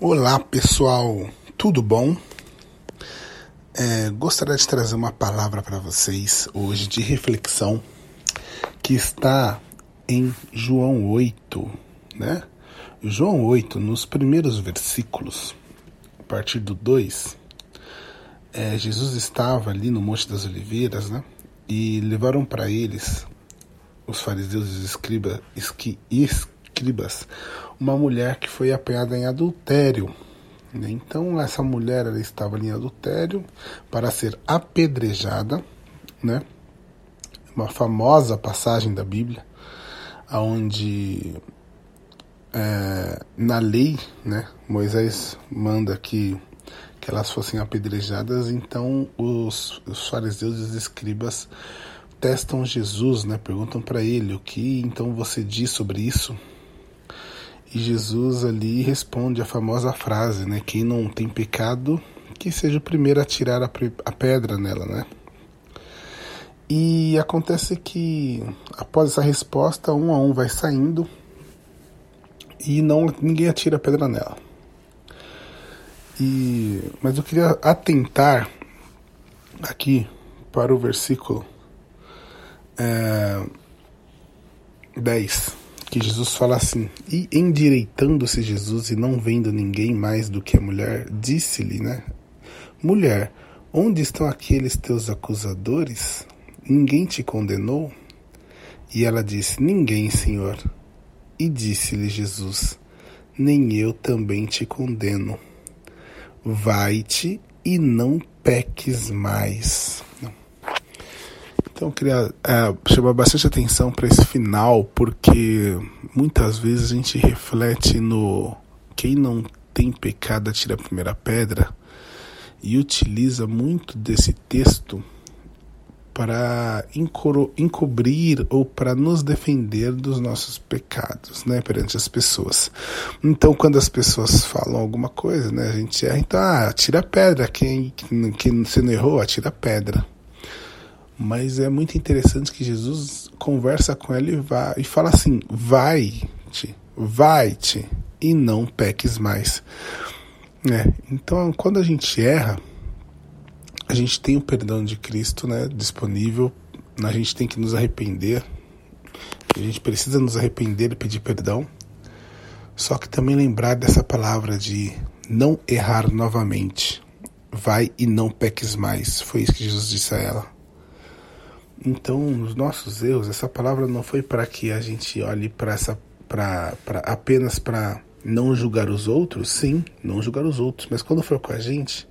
Olá pessoal, tudo bom? É, gostaria de trazer uma palavra para vocês hoje de reflexão que está em João 8, né? João 8, nos primeiros versículos, a partir do 2, é, Jesus estava ali no Monte das Oliveiras, né? E levaram para eles, os fariseus e os escribas, esqui, escribas uma mulher que foi apanhada em adultério. Né? Então, essa mulher ela estava em adultério para ser apedrejada, né? Uma famosa passagem da Bíblia, onde é, na lei, né, Moisés manda que, que elas fossem apedrejadas, então os, os fariseus e os escribas testam Jesus, né, perguntam para ele o que então você diz sobre isso, e Jesus ali responde a famosa frase, né? Quem não tem pecado, que seja o primeiro a tirar a, a pedra nela, né? E acontece que após essa resposta, um a um vai saindo e não ninguém atira a pedra nela. E mas eu queria atentar aqui para o versículo é, 10 que Jesus fala assim: E endireitando-se Jesus e não vendo ninguém mais do que a mulher, disse-lhe, né? Mulher, onde estão aqueles teus acusadores? Ninguém te condenou? E ela disse: Ninguém, Senhor. E disse-lhe Jesus: Nem eu também te condeno. Vai-te e não peques mais. Então eu queria é, chamar bastante atenção para esse final, porque muitas vezes a gente reflete no quem não tem pecado atira a primeira pedra e utiliza muito desse texto para encobrir ou para nos defender dos nossos pecados, né, perante as pessoas. Então, quando as pessoas falam alguma coisa, né, a gente erra, então, ah, atira a pedra, quem, quem você não errou, atira a pedra. Mas é muito interessante que Jesus conversa com ela e, vai, e fala assim: vai-te, vai-te e não peques mais. É, então, quando a gente erra, a gente tem o perdão de Cristo né, disponível, a gente tem que nos arrepender, a gente precisa nos arrepender e pedir perdão, só que também lembrar dessa palavra de não errar novamente. Vai e não peques mais. Foi isso que Jesus disse a ela. Então, os nossos erros, essa palavra não foi para que a gente olhe para essa para apenas para não julgar os outros, sim, não julgar os outros, mas quando for com a gente,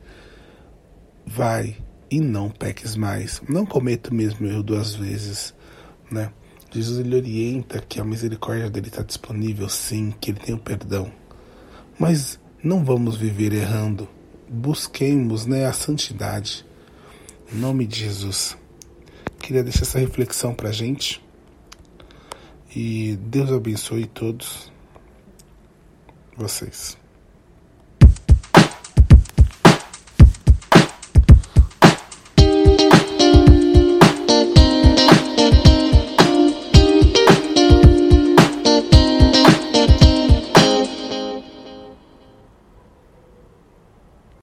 vai e não peques mais. Não cometa o mesmo erro duas vezes, né? Jesus ele orienta que a misericórdia dele está disponível, sim, que ele tem o perdão. Mas não vamos viver errando. Busquemos, né, a santidade. Em nome de Jesus. Queria deixar essa reflexão para gente. E Deus abençoe todos vocês.